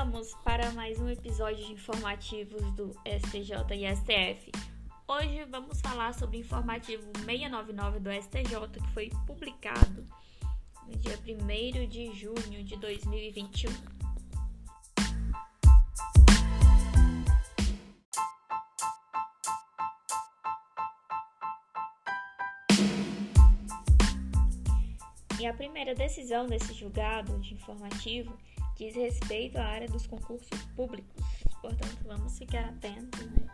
Chegamos para mais um episódio de informativos do STJ e STF. Hoje vamos falar sobre o informativo 699 do STJ que foi publicado no dia 1 de junho de 2021. E a primeira decisão desse julgado de informativo diz respeito à área dos concursos públicos. Portanto, vamos ficar atentos, né?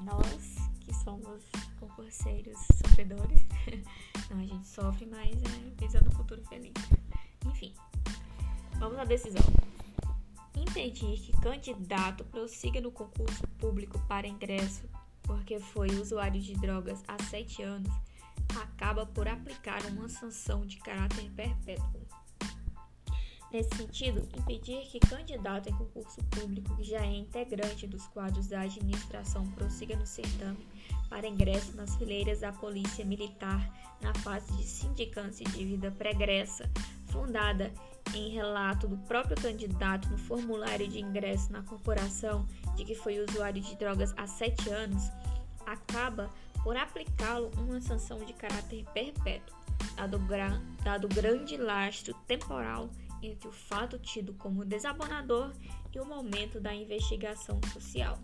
Nós que somos concurseiros sofredores, não, a gente sofre, mas é visando o futuro feliz. Enfim, vamos à decisão. Impedir que candidato prossiga no concurso público para ingresso porque foi usuário de drogas há sete anos acaba por aplicar uma sanção de caráter perpétuo. Nesse sentido, impedir que candidato em concurso público que já é integrante dos quadros da administração prossiga no certame para ingresso nas fileiras da Polícia Militar na fase de sindicância de vida pregressa, fundada em relato do próprio candidato no formulário de ingresso na corporação de que foi usuário de drogas há sete anos, acaba por aplicá-lo uma sanção de caráter perpétuo, dado, gra dado grande lastro temporal entre o fato tido como desabonador e o momento da investigação social.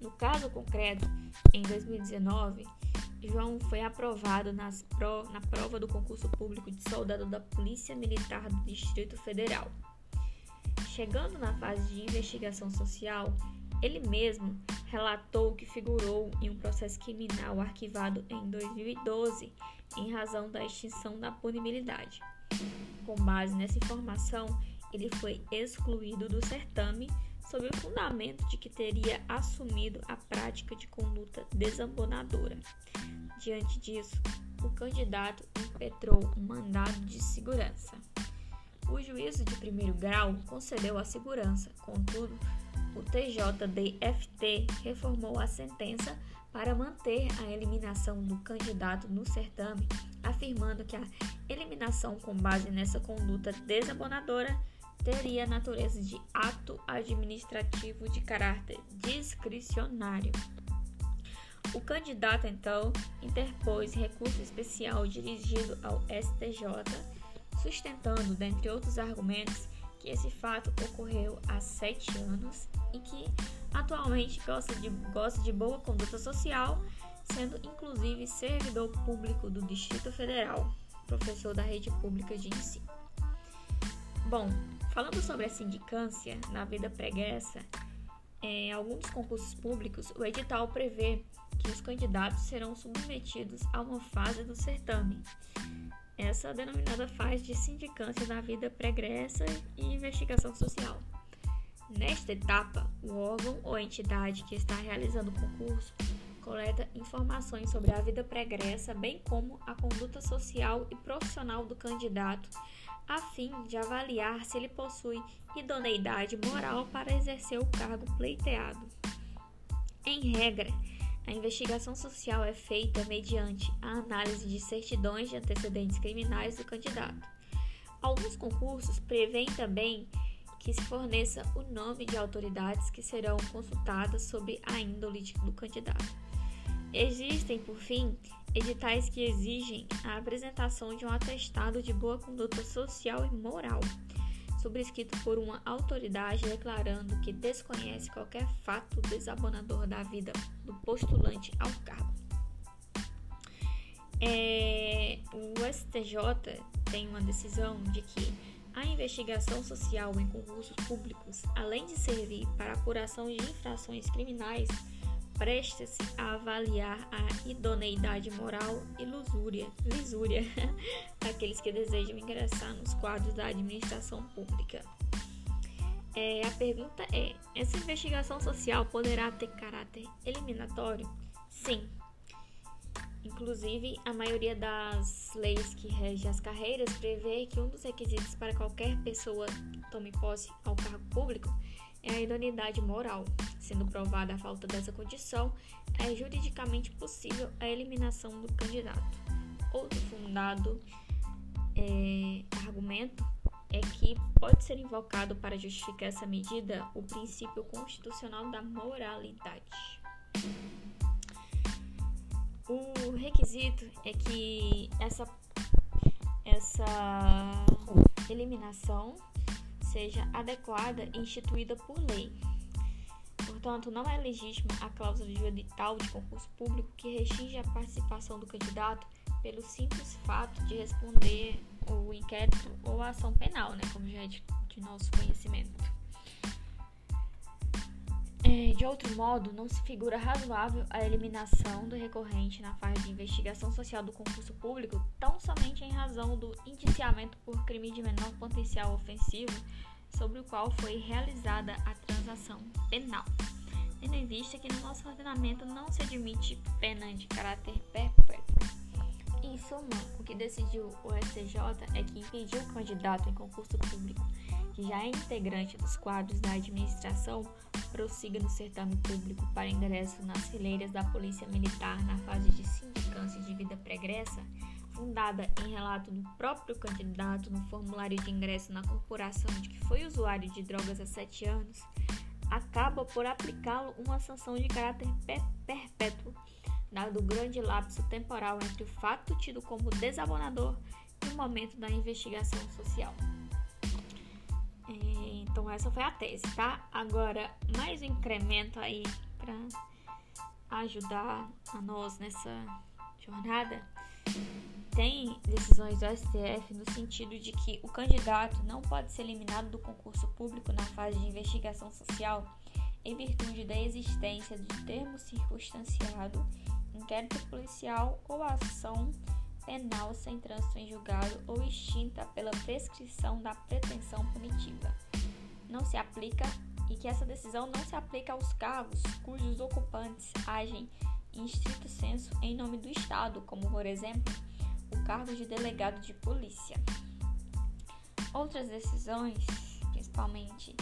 No caso concreto, em 2019, João foi aprovado pro, na prova do concurso público de soldado da Polícia Militar do Distrito Federal. Chegando na fase de investigação social, ele mesmo relatou que figurou em um processo criminal arquivado em 2012 em razão da extinção da punibilidade. Com base nessa informação, ele foi excluído do certame sob o fundamento de que teria assumido a prática de conduta desabonadora. Diante disso, o candidato impetrou um mandado de segurança. O juízo de primeiro grau concedeu a segurança, contudo, o TJDFT reformou a sentença para manter a eliminação do candidato no certame, afirmando que a eliminação com base nessa conduta desabonadora teria natureza de ato administrativo de caráter discricionário. O candidato, então, interpôs recurso especial dirigido ao STJ, sustentando, dentre outros argumentos, que esse fato ocorreu há sete anos e que atualmente gosta de, gosta de boa conduta social, sendo inclusive servidor público do Distrito Federal, professor da rede pública de ensino. Bom, falando sobre a sindicância na vida pregressa, em alguns concursos públicos, o edital prevê que os candidatos serão submetidos a uma fase do certame, essa denominada fase de sindicância na vida pregressa e investigação social. Nesta etapa, o órgão ou entidade que está realizando o concurso coleta informações sobre a vida pregressa, bem como a conduta social e profissional do candidato, a fim de avaliar se ele possui idoneidade moral para exercer o cargo pleiteado. Em regra, a investigação social é feita mediante a análise de certidões de antecedentes criminais do candidato. Alguns concursos prevêem também que se forneça o nome de autoridades que serão consultadas sobre a índole do candidato. Existem, por fim, editais que exigem a apresentação de um atestado de boa conduta social e moral, sobrescrito por uma autoridade declarando que desconhece qualquer fato desabonador da vida do postulante ao cargo. É, o STJ tem uma decisão de que a investigação social em concursos públicos, além de servir para apuração de infrações criminais, presta-se a avaliar a idoneidade moral e lusúria, lisúria daqueles que desejam ingressar nos quadros da administração pública. É, a pergunta é: essa investigação social poderá ter caráter eliminatório? Sim. Inclusive, a maioria das leis que regem as carreiras prevê que um dos requisitos para qualquer pessoa que tome posse ao cargo público é a idoneidade moral. Sendo provada a falta dessa condição, é juridicamente possível a eliminação do candidato. Outro fundado é, argumento é que pode ser invocado para justificar essa medida o princípio constitucional da moralidade. O requisito é que essa, essa eliminação seja adequada e instituída por lei. Portanto, não é legítima a cláusula de edital de concurso público que restringe a participação do candidato pelo simples fato de responder o inquérito ou a ação penal, né, como já é de, de nosso conhecimento. É, de outro modo, não se figura razoável a eliminação do recorrente na fase de investigação social do concurso público tão somente em razão do indiciamento por crime de menor potencial ofensivo sobre o qual foi realizada a transação penal, tendo em vista que no nosso ordenamento não se admite pena de caráter perpétuo. Em suma, o que decidiu o STJ é que impediu o candidato em concurso público, que já é integrante dos quadros da administração, prossiga no certame público para ingresso nas fileiras da Polícia Militar na fase de sindicância de vida pregressa, fundada em relato do próprio candidato no formulário de ingresso na corporação de que foi usuário de drogas há sete anos, acaba por aplicá-lo uma sanção de caráter perpétuo dado o grande lapso temporal entre o fato tido como desabonador e o momento da investigação social. É, então essa foi a tese, tá? Agora, mais um incremento aí para ajudar a nós nessa jornada. Tem decisões do STF no sentido de que o candidato não pode ser eliminado do concurso público na fase de investigação social em virtude da existência de termo circunstanciado inquérito policial ou ação penal sem trânsito em julgado ou extinta pela prescrição da pretensão punitiva. Não se aplica e que essa decisão não se aplica aos cargos cujos ocupantes agem em estrito senso em nome do Estado, como por exemplo o cargo de delegado de polícia. Outras decisões, principalmente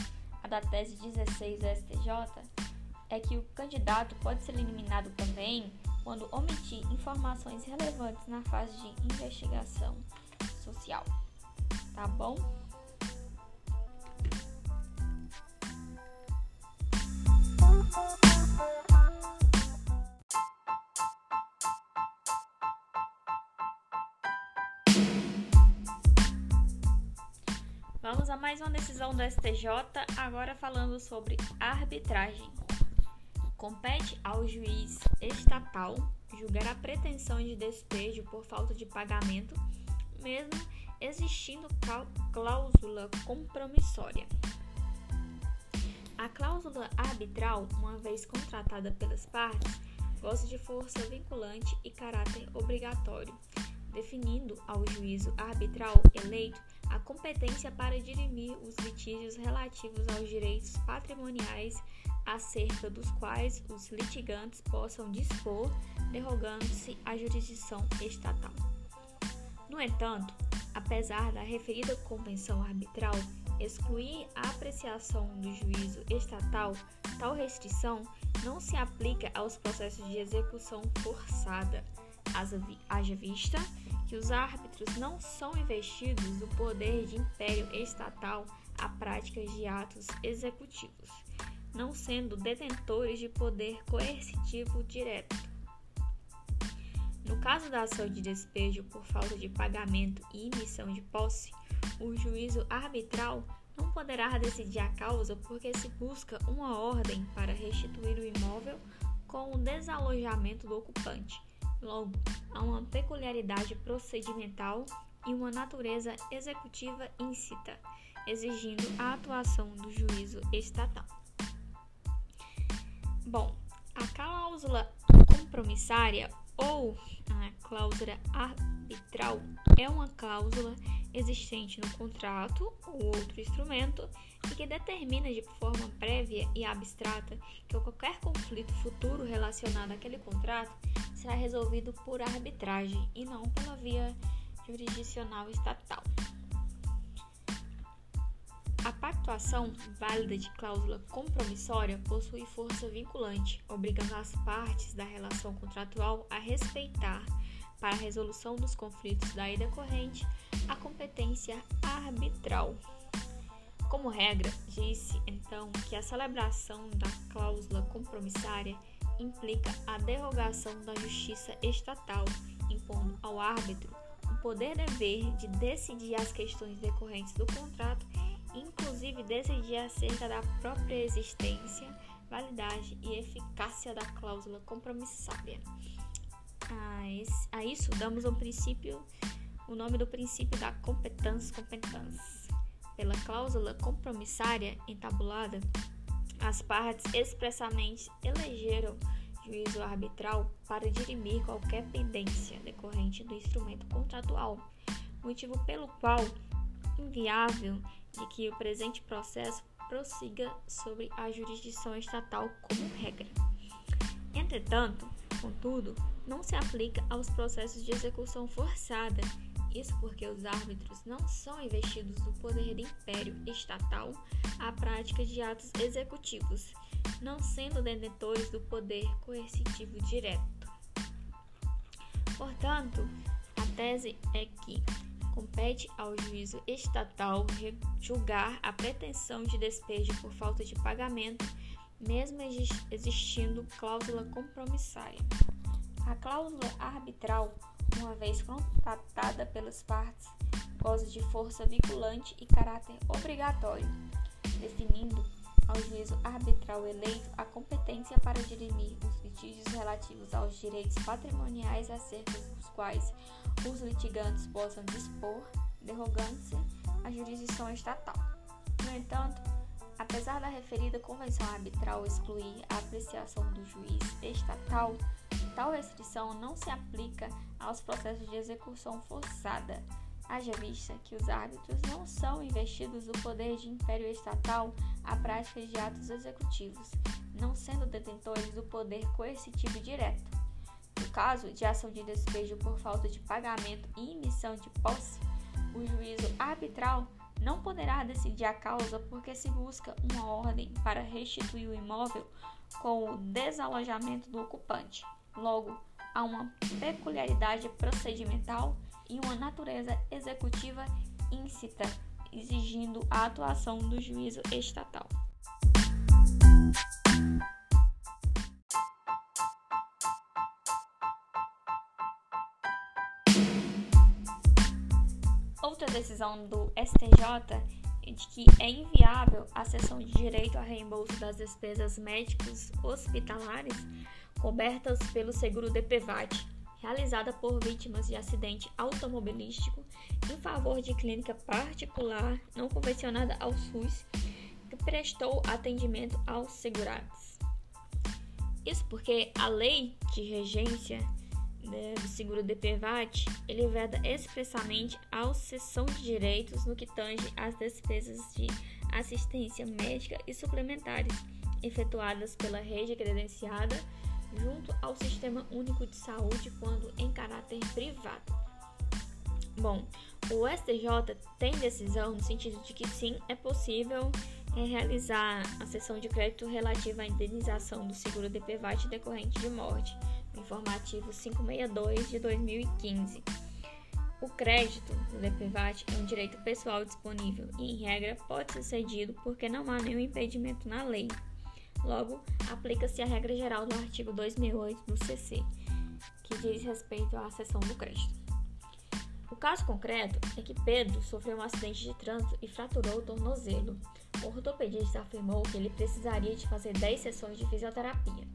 a da tese 16 do STJ, é que o candidato pode ser eliminado também quando omitir informações relevantes na fase de investigação social. Tá bom? Vamos a mais uma decisão do STJ, agora falando sobre arbitragem. Compete ao juiz estatal julgar a pretensão de despejo por falta de pagamento, mesmo existindo cláusula compromissória. A cláusula arbitral, uma vez contratada pelas partes, goza de força vinculante e caráter obrigatório, definindo ao juízo arbitral eleito a competência para dirimir os litígios relativos aos direitos patrimoniais acerca dos quais os litigantes possam dispor, derrogando-se à jurisdição estatal. No entanto, apesar da referida convenção arbitral excluir a apreciação do juízo estatal, tal restrição não se aplica aos processos de execução forçada, haja vista que os árbitros não são investidos do poder de império estatal a práticas de atos executivos não sendo detentores de poder coercitivo direto. No caso da ação de despejo por falta de pagamento e emissão de posse, o juízo arbitral não poderá decidir a causa porque se busca uma ordem para restituir o imóvel com o desalojamento do ocupante. Logo, há uma peculiaridade procedimental e uma natureza executiva íncita, exigindo a atuação do juízo estatal. Bom, a cláusula compromissária ou a cláusula arbitral é uma cláusula existente no contrato ou outro instrumento e que determina de forma prévia e abstrata que qualquer conflito futuro relacionado àquele contrato será resolvido por arbitragem e não pela via jurisdicional estatal. A pactuação válida de cláusula compromissória possui força vinculante, obrigando as partes da relação contratual a respeitar, para a resolução dos conflitos daí decorrente a competência arbitral. Como regra, disse então que a celebração da cláusula compromissária implica a derrogação da justiça estatal, impondo ao árbitro o poder-dever de decidir as questões decorrentes do contrato, inclusive decidir acerca da própria existência, validade e eficácia da cláusula compromissária. A isso damos um princípio, o nome do princípio da competência competência pela cláusula compromissária entabulada, as partes expressamente elegeram juízo arbitral para dirimir qualquer pendência decorrente do instrumento contratual, motivo pelo qual inviável de que o presente processo prossiga sobre a jurisdição estatal como regra. Entretanto, contudo, não se aplica aos processos de execução forçada isso porque os árbitros não são investidos do poder de império estatal à prática de atos executivos, não sendo detentores do poder coercitivo direto. Portanto, a tese é que compete ao juízo estatal julgar a pretensão de despejo por falta de pagamento, mesmo existindo cláusula compromissária. A cláusula arbitral uma vez contratada pelas partes, goza de força vinculante e caráter obrigatório, definindo ao juízo arbitral eleito a competência para dirimir os litígios relativos aos direitos patrimoniais acerca dos quais os litigantes possam dispor, derrogando-se a jurisdição estatal. No entanto, apesar da referida convenção arbitral excluir a apreciação do juiz estatal, Tal restrição não se aplica aos processos de execução forçada, haja vista que os árbitros não são investidos do poder de império estatal à prática de atos executivos, não sendo detentores do poder coercitivo direto. No caso de ação de despejo por falta de pagamento e emissão de posse, o juízo arbitral não poderá decidir a causa porque se busca uma ordem para restituir o imóvel com o desalojamento do ocupante. Logo, há uma peculiaridade procedimental e uma natureza executiva íncita, exigindo a atuação do juízo estatal. Outra decisão do STJ é de que é inviável a cessão de direito a reembolso das despesas médicas hospitalares cobertas pelo seguro DPVAT, realizada por vítimas de acidente automobilístico em favor de clínica particular não convencionada ao SUS que prestou atendimento aos segurados. Isso porque a lei de regência né, do seguro DPVAT ele veda expressamente a cessão de direitos no que tange às despesas de assistência médica e suplementares efetuadas pela rede credenciada junto ao Sistema Único de Saúde quando em caráter privado. Bom, o STJ tem decisão no sentido de que sim, é possível é, realizar a sessão de crédito relativa à indenização do seguro DPVAT decorrente de morte, no informativo 562 de 2015. O crédito do DPVAT é um direito pessoal disponível e, em regra, pode ser cedido porque não há nenhum impedimento na lei. Logo, aplica-se a regra geral do artigo 268 do CC, que diz respeito à cessão do crédito. O caso concreto é que Pedro sofreu um acidente de trânsito e fraturou o tornozelo. O ortopedista afirmou que ele precisaria de fazer 10 sessões de fisioterapia.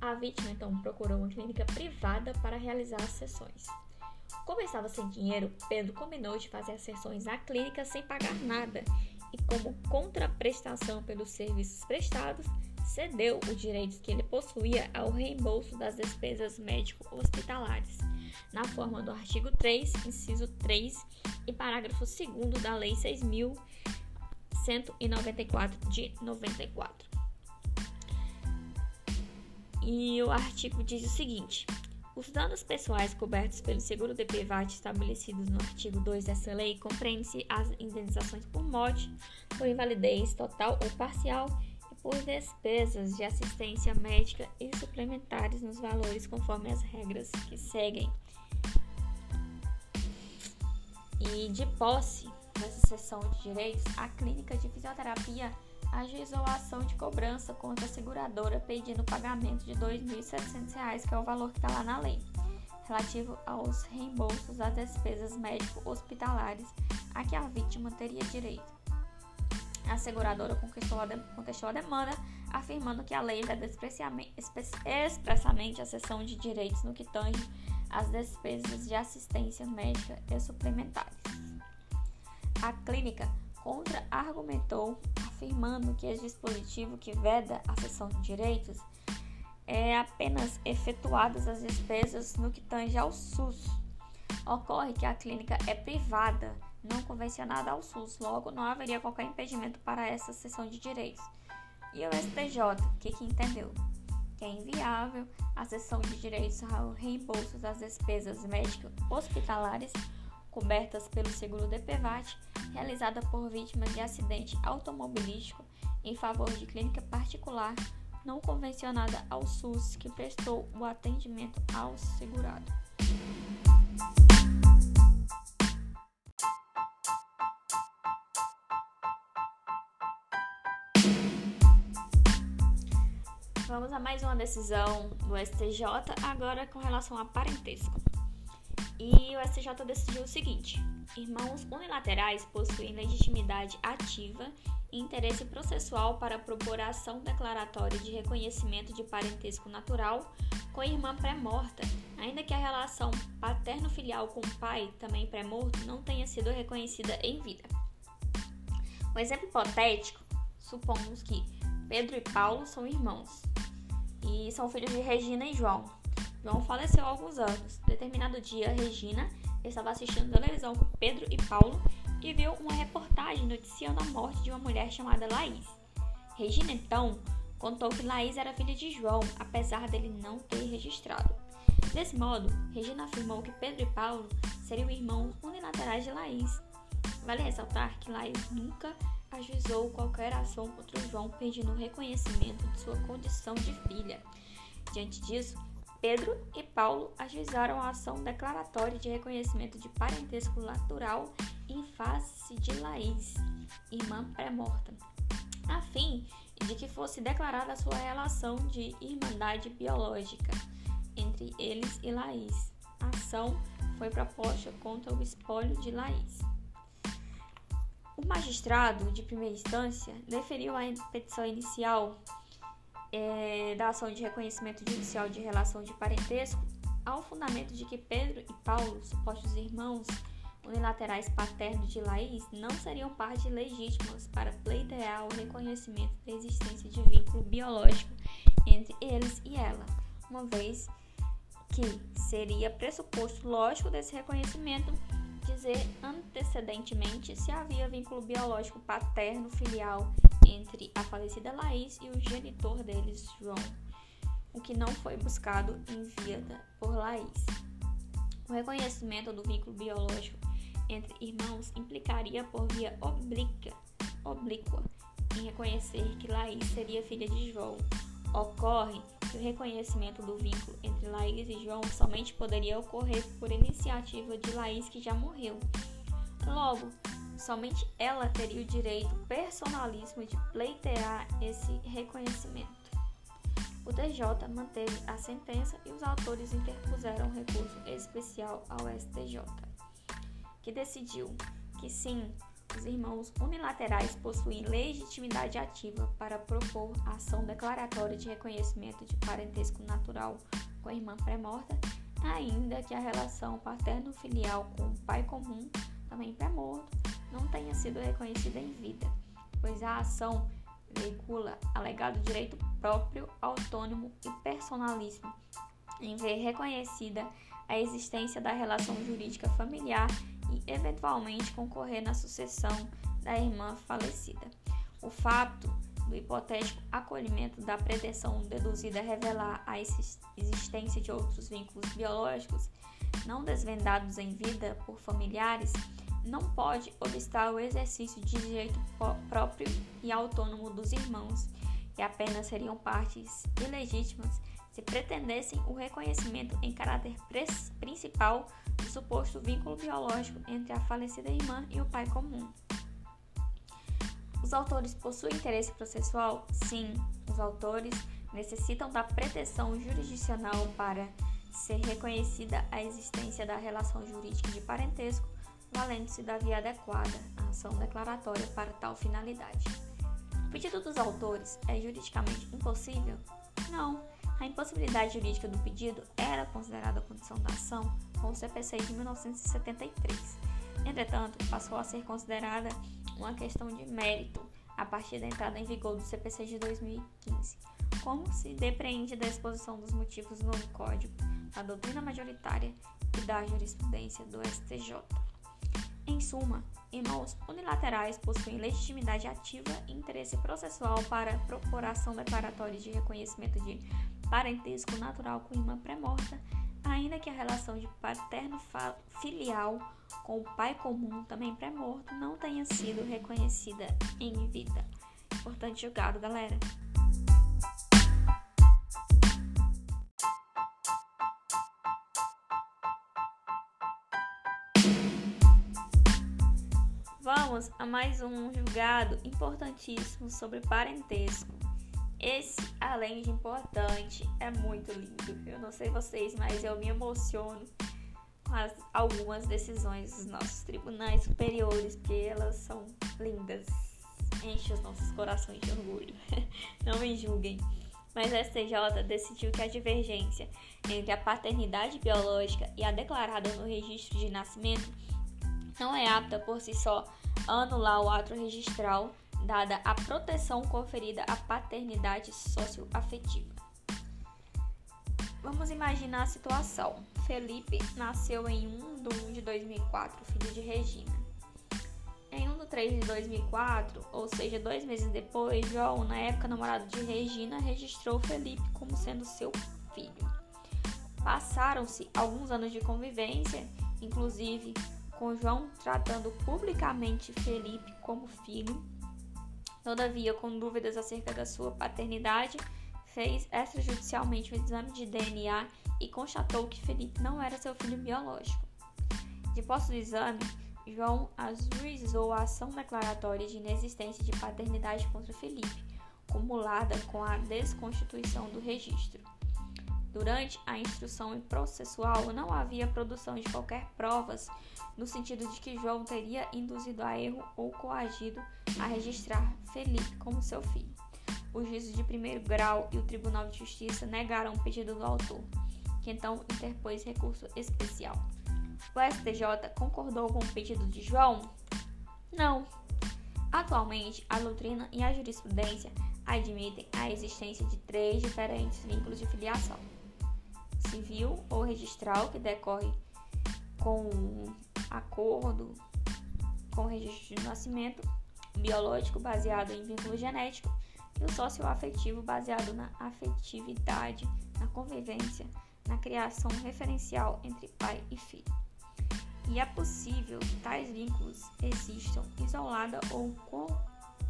A vítima então procurou uma clínica privada para realizar as sessões. Como estava sem dinheiro, Pedro combinou de fazer as sessões na clínica sem pagar nada e, como contraprestação pelos serviços prestados, cedeu os direitos que ele possuía ao reembolso das despesas médico-hospitalares, na forma do artigo 3, inciso 3 e parágrafo 2 da Lei 6.194 de 94. E o artigo diz o seguinte: os danos pessoais cobertos pelo seguro DPVAT estabelecidos no artigo 2 dessa lei compreendem-se as indenizações por morte, por invalidez total ou parcial por despesas de assistência médica e suplementares nos valores conforme as regras que seguem. E de posse dessa sessão de direitos, a clínica de fisioterapia ajuizou a ação de cobrança contra a seguradora pedindo o pagamento de R$ 2.700, que é o valor que está lá na lei, relativo aos reembolsos das despesas médico-hospitalares a que a vítima teria direito. A seguradora contestou a, de, contestou a demanda, afirmando que a lei veda expressamente a cessão de direitos no que tange às despesas de assistência médica e suplementares. A clínica contra-argumentou, afirmando que esse dispositivo que veda a cessão de direitos é apenas efetuadas as despesas no que tange ao SUS. Ocorre que a clínica é privada não convencionada ao SUS, logo não haveria qualquer impedimento para essa cessão de direitos. E o STJ, o que, que entendeu? Que é inviável a cessão de direitos ao reembolso das despesas médicas hospitalares cobertas pelo seguro DPVAT, realizada por vítimas de acidente automobilístico em favor de clínica particular não convencionada ao SUS que prestou o atendimento ao segurado. Vamos a mais uma decisão do STJ, agora com relação a parentesco. E o STJ decidiu o seguinte: irmãos unilaterais possuem legitimidade ativa e interesse processual para propor ação declaratória de reconhecimento de parentesco natural com a irmã pré-morta, ainda que a relação paterno-filial com o pai, também pré-morto, não tenha sido reconhecida em vida. Um exemplo hipotético, supomos que Pedro e Paulo são irmãos são filhos de Regina e João. João faleceu há alguns anos. Determinado dia, Regina estava assistindo televisão com Pedro e Paulo e viu uma reportagem noticiando a morte de uma mulher chamada Laís. Regina então contou que Laís era filha de João, apesar dele não ter registrado. Desse modo, Regina afirmou que Pedro e Paulo seriam irmãos unilaterais de Laís. Vale ressaltar que Laís nunca ajuizou qualquer ação contra João pedindo reconhecimento de sua condição de filha. Diante disso, Pedro e Paulo ajuizaram a ação declaratória de reconhecimento de parentesco natural em face de Laís, irmã pré-morta, a fim de que fosse declarada a sua relação de irmandade biológica entre eles e Laís. A ação foi proposta contra o espólio de Laís. O magistrado de primeira instância deferiu a petição inicial é, da ação de reconhecimento judicial de relação de parentesco ao fundamento de que Pedro e Paulo, supostos irmãos unilaterais paternos de Laís, não seriam partes legítimas para pleitear o reconhecimento da existência de vínculo biológico entre eles e ela, uma vez que seria pressuposto lógico desse reconhecimento dizer antecedentemente se havia vínculo biológico paterno-filial entre a falecida Laís e o genitor deles, João, o que não foi buscado em via por Laís. O reconhecimento do vínculo biológico entre irmãos implicaria por via oblíqua, oblíqua em reconhecer que Laís seria filha de João. Ocorre que o reconhecimento do vínculo entre Laís e João somente poderia ocorrer por iniciativa de Laís, que já morreu. Logo, somente ela teria o direito personalíssimo de pleitear esse reconhecimento. O TJ manteve a sentença e os autores interpuseram um recurso especial ao STJ, que decidiu que sim, os irmãos unilaterais possuem legitimidade ativa para propor ação declaratória de reconhecimento de parentesco natural com a irmã pré-morta, ainda que a relação paterno-filial com o pai comum, também pré-morto, não tenha sido reconhecida em vida, pois a ação veicula alegado direito próprio, autônomo e personalíssimo em ver reconhecida a existência da relação jurídica familiar e, eventualmente, concorrer na sucessão da irmã falecida. O fato do hipotético acolhimento da pretensão deduzida revelar a existência de outros vínculos biológicos não desvendados em vida por familiares não pode obstar o exercício de direito próprio e autônomo dos irmãos, que apenas seriam partes ilegítimas se pretendessem o reconhecimento em caráter principal suposto vínculo biológico entre a falecida irmã e o pai comum. Os autores possuem interesse processual? Sim, os autores necessitam da proteção jurisdicional para ser reconhecida a existência da relação jurídica de parentesco, valendo-se da via adequada, a ação declaratória para tal finalidade. O pedido dos autores é juridicamente impossível? Não. A impossibilidade jurídica do pedido era considerada condição da ação com o CPC de 1973. Entretanto, passou a ser considerada uma questão de mérito a partir da entrada em vigor do CPC de 2015, como se depreende da exposição dos motivos no Código, da doutrina majoritária e da jurisprudência do STJ. Em suma, irmãos unilaterais possuem legitimidade ativa e interesse processual para procuração declaratória de reconhecimento de parentesco natural com irmã pré-morta, ainda que a relação de paterno-filial com o pai comum, também pré-morto, não tenha sido reconhecida em vida. Importante julgado, galera. Vamos a mais um julgado importantíssimo sobre parentesco. Esse, além de importante, é muito lindo. Eu não sei vocês, mas eu me emociono com as, algumas decisões dos nossos tribunais superiores, porque elas são lindas. Enche os nossos corações de orgulho. não me julguem. Mas a STJ decidiu que a divergência entre a paternidade biológica e a declarada no registro de nascimento não é apta por si só anular o ato registral dada a proteção conferida à paternidade socioafetiva. Vamos imaginar a situação. Felipe nasceu em 1 de 1 de 2004, filho de Regina. Em 1 de 3 de 2004, ou seja, dois meses depois, João, na época namorado de Regina, registrou Felipe como sendo seu filho. Passaram-se alguns anos de convivência, inclusive com João tratando publicamente Felipe como filho Todavia, com dúvidas acerca da sua paternidade, fez extrajudicialmente um exame de DNA e constatou que Felipe não era seu filho biológico. De posse do exame, João ajuizou a ação declaratória de inexistência de paternidade contra Felipe, cumulada com a desconstituição do registro. Durante a instrução processual, não havia produção de qualquer provas no sentido de que João teria induzido a erro ou coagido a registrar Felipe como seu filho. O juízo de primeiro grau e o Tribunal de Justiça negaram o pedido do autor, que então interpôs recurso especial. O STJ concordou com o pedido de João? Não. Atualmente, a doutrina e a jurisprudência admitem a existência de três diferentes vínculos de filiação civil ou registral que decorre com acordo com o registro de nascimento, biológico baseado em vínculo genético e o socioafetivo baseado na afetividade, na convivência, na criação referencial entre pai e filho. E é possível que tais vínculos existam isolada ou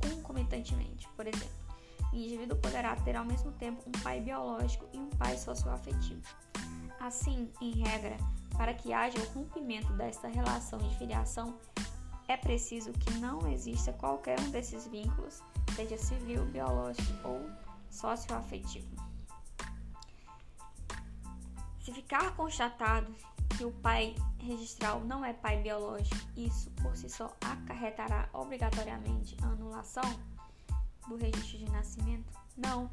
concomitantemente. Por exemplo, o indivíduo poderá ter ao mesmo tempo um pai biológico e um pai socioafetivo. Assim, em regra, para que haja o rompimento desta relação de filiação, é preciso que não exista qualquer um desses vínculos, seja civil, biológico ou socioafetivo. Se ficar constatado que o pai registral não é pai biológico, isso por si só acarretará obrigatoriamente a anulação do registro de nascimento? Não.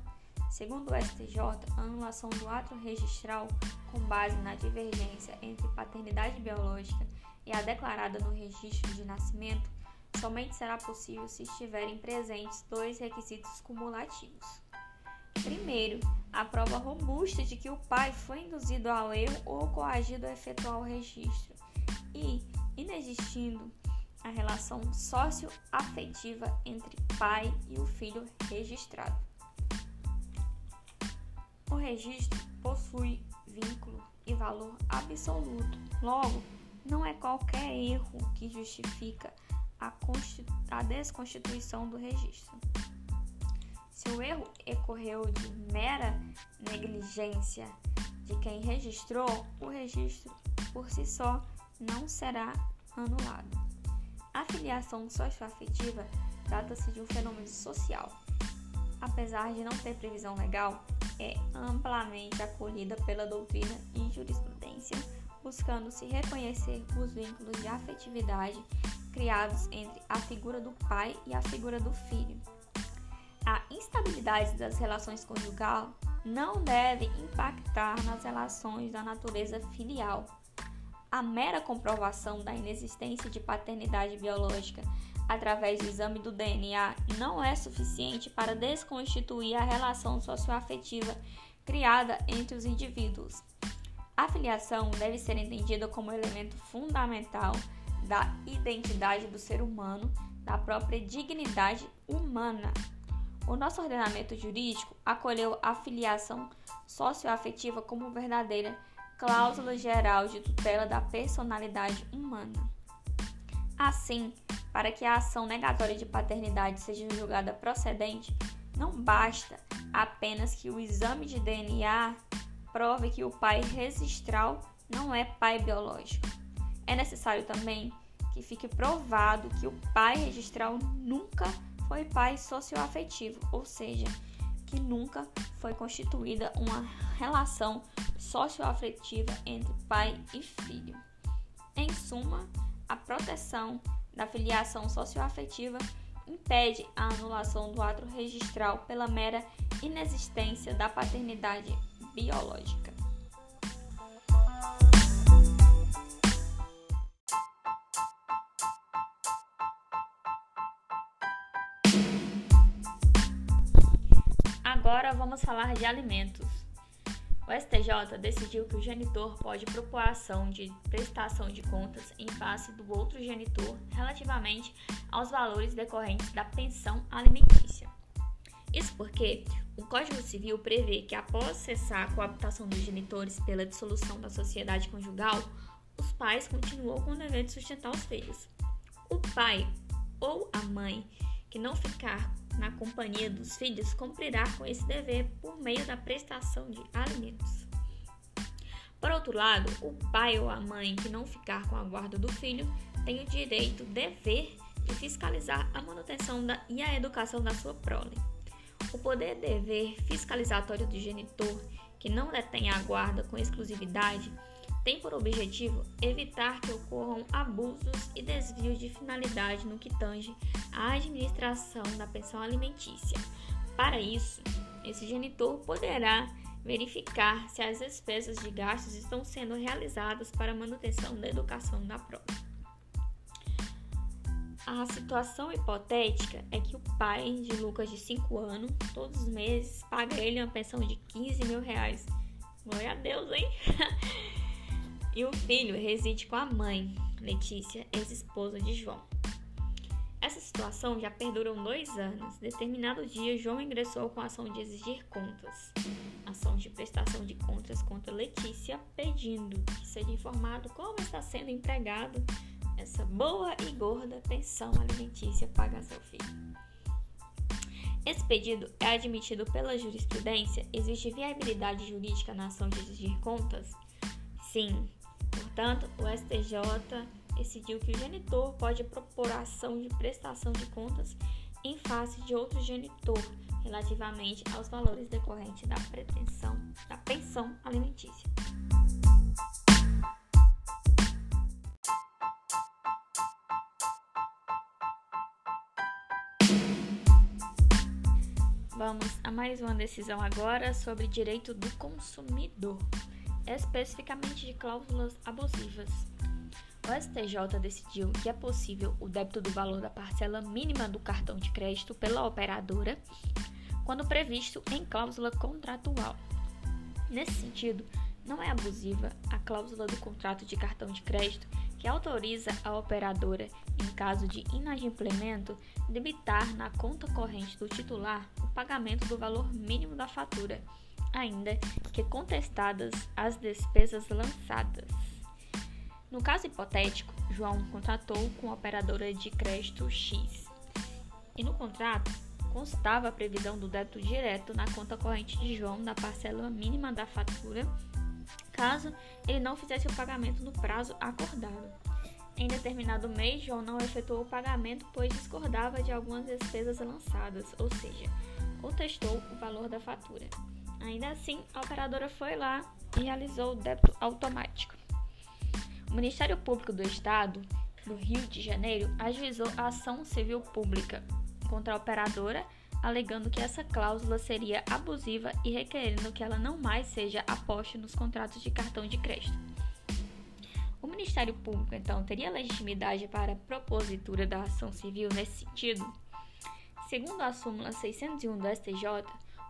Segundo o STJ, a anulação do ato registral com base na divergência entre paternidade biológica e a declarada no registro de nascimento somente será possível se estiverem presentes dois requisitos cumulativos. Primeiro, a prova robusta de que o pai foi induzido ao erro ou coagido a efetuar o registro. E, inexistindo a relação socioafetiva entre pai e o filho registrado. O registro possui vínculo e valor absoluto. Logo, não é qualquer erro que justifica a, a desconstituição do registro. Se o erro ocorreu de mera negligência de quem registrou, o registro por si só não será anulado. A filiação socioafetiva trata-se de um fenômeno social. Apesar de não ter previsão legal, é amplamente acolhida pela doutrina e jurisprudência, buscando se reconhecer os vínculos de afetividade criados entre a figura do pai e a figura do filho. A instabilidade das relações conjugal não deve impactar nas relações da natureza filial. A mera comprovação da inexistência de paternidade biológica através do exame do DNA não é suficiente para desconstituir a relação socioafetiva criada entre os indivíduos. A filiação deve ser entendida como elemento fundamental da identidade do ser humano, da própria dignidade humana. O nosso ordenamento jurídico acolheu a filiação socioafetiva como verdadeira cláusula geral de tutela da personalidade humana. Assim, para que a ação negatória de paternidade seja julgada procedente, não basta apenas que o exame de DNA prove que o pai registral não é pai biológico. É necessário também que fique provado que o pai registral nunca foi pai socioafetivo, ou seja, que nunca foi constituída uma relação socioafetiva entre pai e filho. Em suma, a proteção da filiação socioafetiva impede a anulação do ato registral pela mera inexistência da paternidade biológica. Agora vamos falar de alimentos. O STJ decidiu que o genitor pode propor ação de prestação de contas em face do outro genitor relativamente aos valores decorrentes da pensão alimentícia. Isso porque o Código Civil prevê que após cessar a coabitação dos genitores pela dissolução da sociedade conjugal, os pais continuam com o dever de sustentar os filhos. O pai ou a mãe que não ficar na companhia dos filhos cumprirá com esse dever por meio da prestação de alimentos. Por outro lado, o pai ou a mãe que não ficar com a guarda do filho tem o direito, dever de fiscalizar a manutenção da, e a educação da sua prole. O poder dever fiscalizatório do genitor que não detém a guarda com exclusividade tem por objetivo evitar que ocorram abusos e desvios de finalidade no que tange à administração da pensão alimentícia. Para isso, esse genitor poderá verificar se as despesas de gastos estão sendo realizadas para manutenção da educação da prole. A situação hipotética é que o pai de Lucas, de 5 anos, todos os meses paga ele uma pensão de 15 mil reais. Glória a Deus, hein? e o filho reside com a mãe, Letícia, ex-esposa de João. Essa situação já perdurou dois anos. Determinado dia, João ingressou com a ação de exigir contas, ação de prestação de contas contra Letícia, pedindo que seja informado como está sendo empregado essa boa e gorda pensão alimentícia paga a seu filho. Esse pedido é admitido pela jurisprudência? Existe viabilidade jurídica na ação de exigir contas? Sim, Portanto, o STJ decidiu que o genitor pode propor ação de prestação de contas em face de outro genitor relativamente aos valores decorrentes da pretensão da pensão alimentícia. Vamos a mais uma decisão agora sobre direito do consumidor especificamente de cláusulas abusivas. O STJ decidiu que é possível o débito do valor da parcela mínima do cartão de crédito pela operadora quando previsto em cláusula contratual. Nesse sentido, não é abusiva a cláusula do contrato de cartão de crédito que autoriza a operadora, em caso de inadimplemento, debitar na conta corrente do titular o pagamento do valor mínimo da fatura ainda que contestadas as despesas lançadas. No caso hipotético, João contratou com a operadora de crédito X e no contrato constava a previsão do débito direto na conta corrente de João da parcela mínima da fatura, caso ele não fizesse o pagamento no prazo acordado. Em determinado mês, João não efetuou o pagamento, pois discordava de algumas despesas lançadas, ou seja, contestou o valor da fatura. Ainda assim, a operadora foi lá e realizou o débito automático. O Ministério Público do Estado do Rio de Janeiro ajuizou a ação civil pública contra a operadora, alegando que essa cláusula seria abusiva e requerendo que ela não mais seja aposta nos contratos de cartão de crédito. O Ministério Público, então, teria legitimidade para a propositura da ação civil nesse sentido? Segundo a súmula 601 do STJ,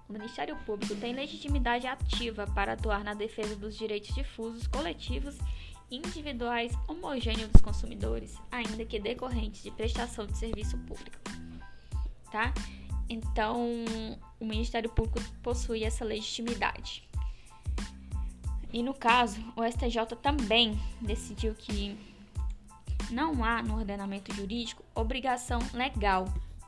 o Ministério Público tem legitimidade ativa para atuar na defesa dos direitos difusos, coletivos e individuais homogêneos dos consumidores, ainda que decorrentes de prestação de serviço público. Tá? Então, o Ministério Público possui essa legitimidade. E no caso, o STJ também decidiu que não há no ordenamento jurídico obrigação legal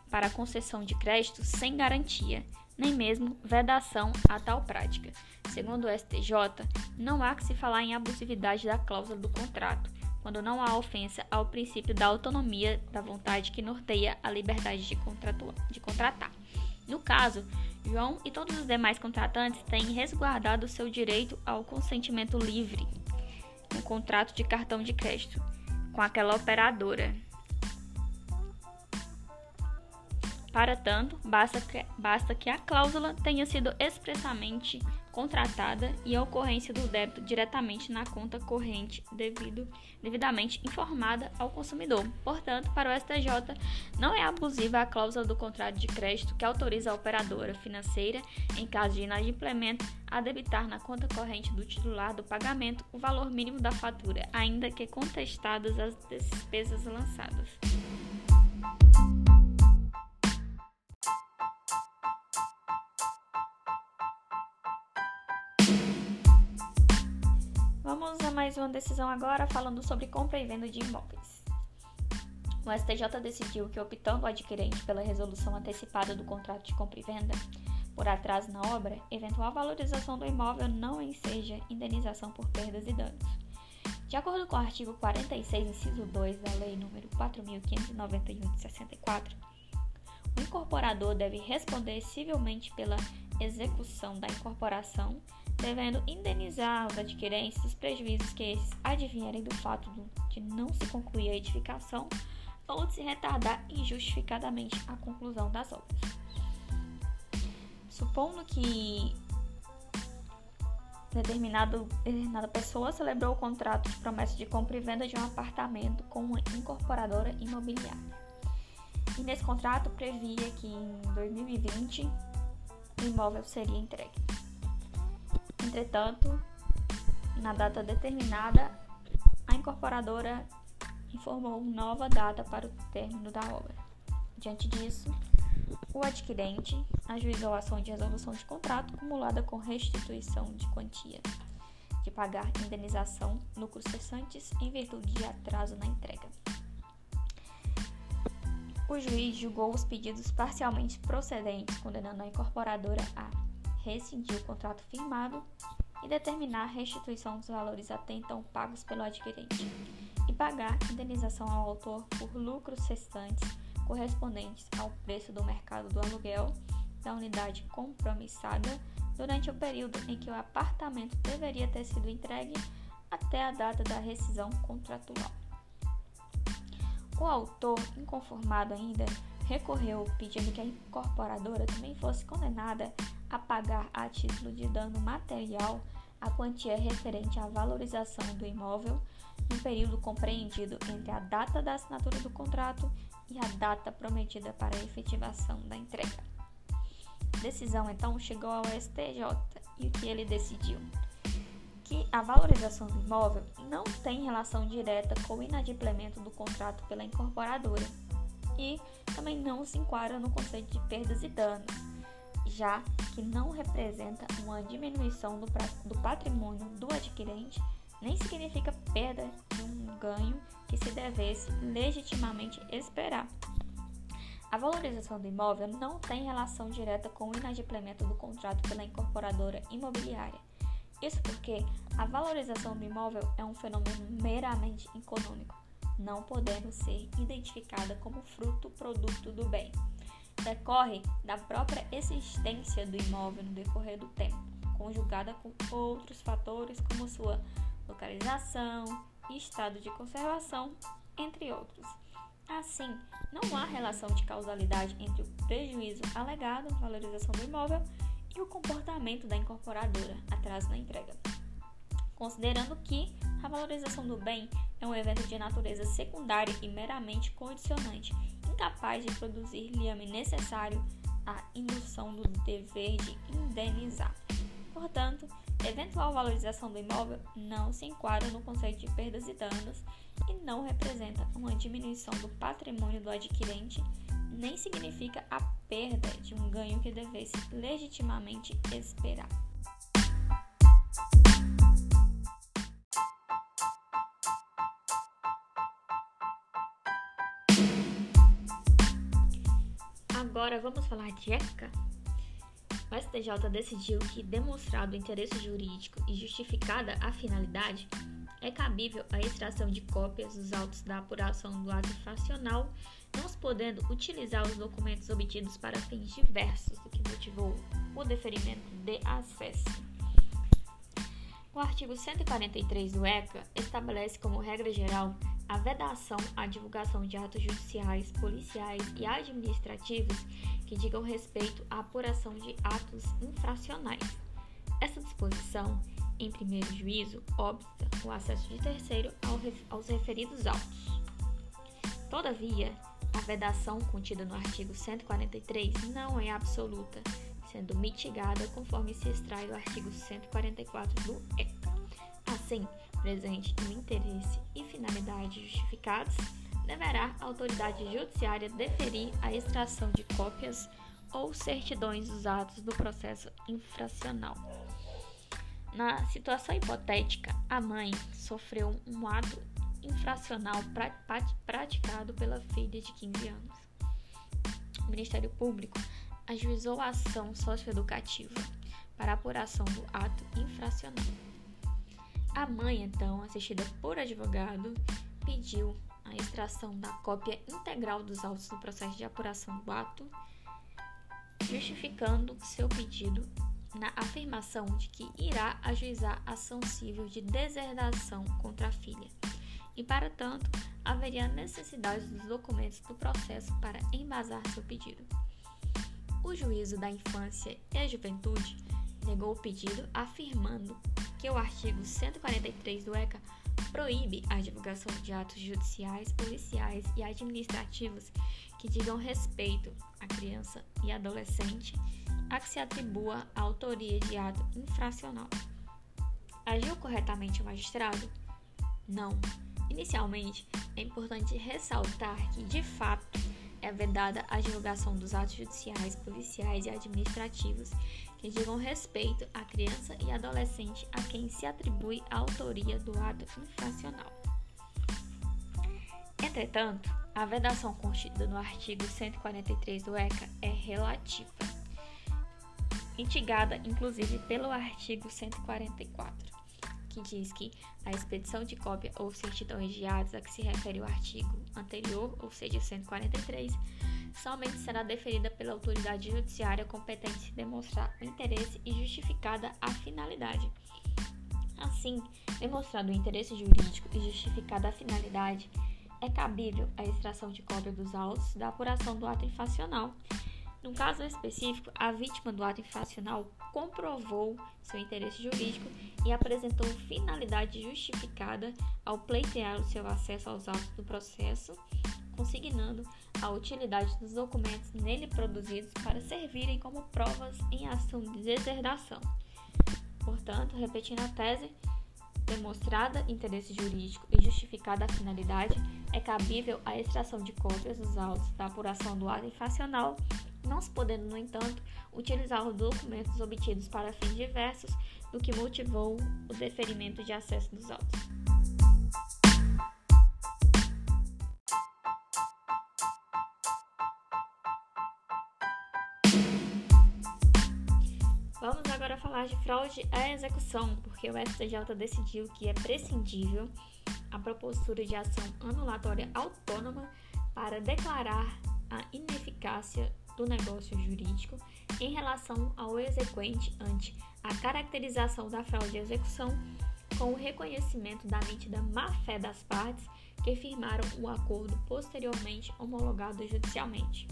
para a concessão de crédito sem garantia, nem mesmo vedação a tal prática. Segundo o STJ, não há que se falar em abusividade da cláusula do contrato, quando não há ofensa ao princípio da autonomia da vontade que norteia a liberdade de, de contratar. No caso, João e todos os demais contratantes têm resguardado seu direito ao consentimento livre no contrato de cartão de crédito com aquela operadora Para tanto, basta que, basta que a cláusula tenha sido expressamente contratada e a ocorrência do débito diretamente na conta corrente devido, devidamente informada ao consumidor. Portanto, para o STJ, não é abusiva a cláusula do contrato de crédito que autoriza a operadora financeira, em caso de inadimplemento, a debitar na conta corrente do titular do pagamento o valor mínimo da fatura, ainda que contestadas as despesas lançadas. Mais uma decisão agora falando sobre compra e venda de imóveis. O STJ decidiu que, optando o adquirente pela resolução antecipada do contrato de compra e venda, por atraso na obra, eventual valorização do imóvel não enseja indenização por perdas e danos. De acordo com o artigo 46, inciso 2 da Lei nº 4.591 de 64, o incorporador deve responder civilmente pela execução da incorporação devendo indenizar os adquirentes os prejuízos que esses advierem do fato de não se concluir a edificação ou de se retardar injustificadamente a conclusão das obras. Supondo que determinado, determinada pessoa celebrou o contrato de promessa de compra e venda de um apartamento com uma incorporadora imobiliária. E nesse contrato previa que em 2020 o imóvel seria entregue. Entretanto, na data determinada, a incorporadora informou nova data para o término da obra. Diante disso, o adquirente ajuizou a ação de resolução de contrato acumulada com restituição de quantia de pagar indenização lucros cessantes em virtude de atraso na entrega. O juiz julgou os pedidos parcialmente procedentes, condenando a incorporadora a rescindir o contrato firmado e determinar a restituição dos valores até então pagos pelo adquirente e pagar indenização ao autor por lucros restantes correspondentes ao preço do mercado do aluguel da unidade compromissada durante o período em que o apartamento deveria ter sido entregue até a data da rescisão contratual. O autor, inconformado ainda, recorreu pedindo que a incorporadora também fosse condenada a pagar a título de dano material a quantia referente à valorização do imóvel no período compreendido entre a data da assinatura do contrato e a data prometida para a efetivação da entrega. A decisão então chegou ao STJ e o que ele decidiu? Que a valorização do imóvel não tem relação direta com o inadimplemento do contrato pela incorporadora e também não se enquadra no conceito de perdas e danos já que não representa uma diminuição do, do patrimônio do adquirente, nem significa perda de um ganho que se devesse legitimamente esperar. A valorização do imóvel não tem relação direta com o inadimplemento do contrato pela incorporadora imobiliária Isso porque a valorização do imóvel é um fenômeno meramente econômico, não podendo ser identificada como fruto produto do bem. Decorre da própria existência do imóvel no decorrer do tempo, conjugada com outros fatores como sua localização, estado de conservação, entre outros. Assim, não há relação de causalidade entre o prejuízo alegado, valorização do imóvel, e o comportamento da incorporadora, atraso na entrega. Considerando que a valorização do bem é um evento de natureza secundária e meramente condicionante, incapaz de produzir liame necessário à indução do dever de indenizar. Portanto, eventual valorização do imóvel não se enquadra no conceito de perdas e danos e não representa uma diminuição do patrimônio do adquirente, nem significa a perda de um ganho que devesse legitimamente esperar. Vamos falar de ECA. O STJ decidiu que, demonstrado o interesse jurídico e justificada a finalidade, é cabível a extração de cópias dos autos da apuração do ato infracional, não se podendo utilizar os documentos obtidos para fins diversos do que motivou o deferimento de acesso. O artigo 143 do ECA estabelece como regra geral a vedação à divulgação de atos judiciais, policiais e administrativos que digam respeito à apuração de atos infracionais. Essa disposição em primeiro juízo, obsta o acesso de terceiro aos referidos autos. Todavia, a vedação contida no artigo 143 não é absoluta, sendo mitigada conforme se extrai do artigo 144 do ECA. Assim, presente no interesse e finalidade justificados, deverá a autoridade judiciária deferir a extração de cópias ou certidões dos atos do processo infracional. Na situação hipotética, a mãe sofreu um ato infracional pra, praticado pela filha de 15 anos. O Ministério Público ajuizou a ação socioeducativa para apuração do ato infracional. A mãe, então, assistida por advogado, pediu a extração da cópia integral dos autos do processo de apuração do ato, justificando seu pedido na afirmação de que irá ajuizar ação civil de deserdação contra a filha, e, para tanto, haveria necessidade dos documentos do processo para embasar seu pedido. O juízo da infância e a juventude negou o pedido, afirmando que o artigo 143 do ECA proíbe a divulgação de atos judiciais, policiais e administrativos que digam respeito à criança e adolescente a que se atribua a autoria de ato infracional. Agiu corretamente o magistrado? Não. Inicialmente, é importante ressaltar que, de fato, é vedada a divulgação dos atos judiciais, policiais e administrativos que digam respeito à criança e adolescente a quem se atribui a autoria do ato infracional. Entretanto, a vedação contida no artigo 143 do ECA é relativa mitigada inclusive pelo artigo 144, que diz que a expedição de cópia ou certidões de atos a que se refere o artigo anterior, ou seja, 143, somente será deferida pela autoridade judiciária competente se demonstrar o interesse e justificada a finalidade. Assim, demonstrado o interesse jurídico e justificada a finalidade, é cabível a extração de cópia dos autos da apuração do ato infracional no caso específico, a vítima do ato infracional comprovou seu interesse jurídico e apresentou finalidade justificada ao pleitear o seu acesso aos autos do processo, consignando a utilidade dos documentos nele produzidos para servirem como provas em ação de deserdação. Portanto, repetindo a tese, demonstrada interesse jurídico e justificada a finalidade, é cabível a extração de cópias dos autos da apuração do ato infracional não se podendo, no entanto, utilizar os documentos obtidos para fins diversos do que motivou o deferimento de acesso dos autos. Vamos agora falar de fraude à execução, porque o STJ decidiu que é prescindível a propositura de ação anulatória autônoma para declarar a ineficácia do negócio jurídico em relação ao exequente ante a caracterização da fraude à execução com o reconhecimento da nítida má-fé das partes que firmaram o acordo posteriormente homologado judicialmente.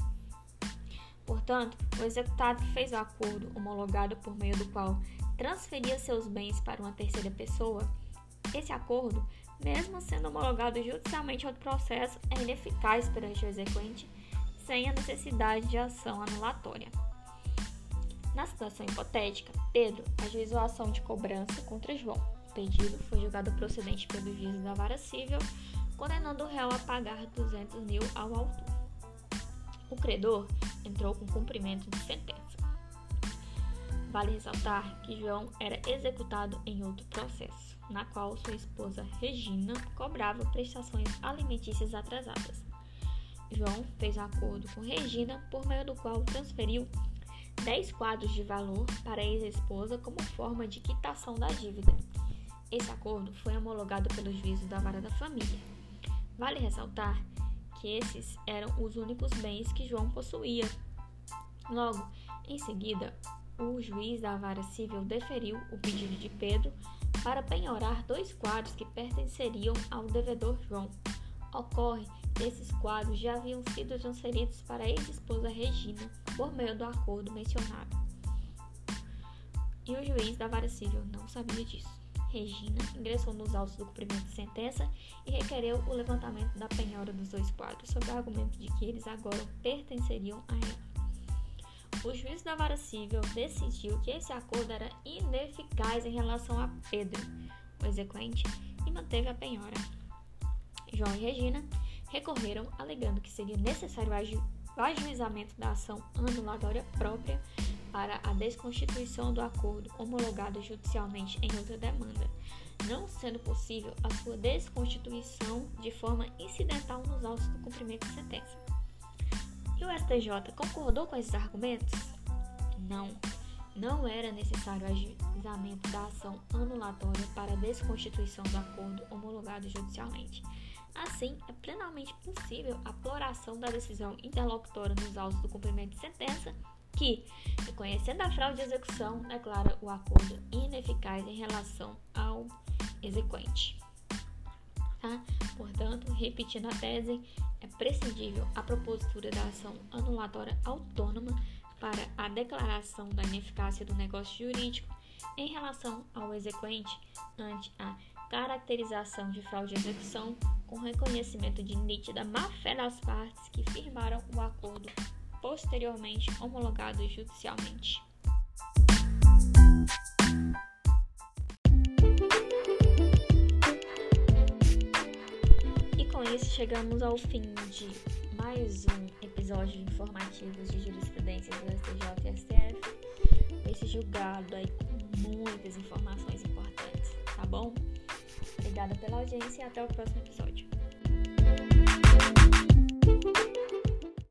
Portanto, o executado que fez o acordo homologado por meio do qual transferia seus bens para uma terceira pessoa, esse acordo, mesmo sendo homologado judicialmente outro processo, é ineficaz perante o exequente sem a necessidade de ação anulatória. Na situação hipotética, Pedro ajuizou a ação de cobrança contra João. O pedido foi julgado procedente pelo juiz da vara civil, condenando o réu a pagar 200 mil ao autor. O credor entrou com cumprimento de sentença. Vale ressaltar que João era executado em outro processo, na qual sua esposa Regina cobrava prestações alimentícias atrasadas. João fez um acordo com Regina, por meio do qual transferiu 10 quadros de valor para a ex-esposa como forma de quitação da dívida. Esse acordo foi homologado pelo juízo da vara da família. Vale ressaltar que esses eram os únicos bens que João possuía. Logo, em seguida, o juiz da vara civil deferiu o pedido de Pedro para penhorar dois quadros que pertenceriam ao devedor João. Ocorre que esses quadros já haviam sido transferidos para a ex-esposa Regina por meio do acordo mencionado. E o juiz da vara civil não sabia disso. Regina ingressou nos autos do cumprimento de sentença e requereu o levantamento da penhora dos dois quadros, sob o argumento de que eles agora pertenceriam a ela. O juiz da vara civil decidiu que esse acordo era ineficaz em relação a Pedro, o exequente, e manteve a penhora. João e Regina recorreram alegando que seria necessário o ajuizamento da ação anulatória própria para a desconstituição do acordo homologado judicialmente em outra demanda, não sendo possível a sua desconstituição de forma incidental nos autos do cumprimento de sentença. E o STJ concordou com esses argumentos? Não. Não era necessário o ajuizamento da ação anulatória para a desconstituição do acordo homologado judicialmente. Assim, é plenamente possível a floração da decisão interlocutória nos autos do cumprimento de sentença que, reconhecendo a fraude de execução, declara o acordo ineficaz em relação ao exequente. Tá? Portanto, repetindo a tese, é prescindível a propositura da ação anulatória autônoma para a declaração da ineficácia do negócio jurídico em relação ao exequente ante a caracterização de fraude de execução com reconhecimento de nítida má-fé das partes que firmaram o acordo posteriormente homologado judicialmente. E com isso chegamos ao fim de mais um episódio informativos de jurisprudência do STJ e STF. Esse julgado aí com muitas informações importantes, tá bom? Obrigada pela audiência e até o próximo episódio.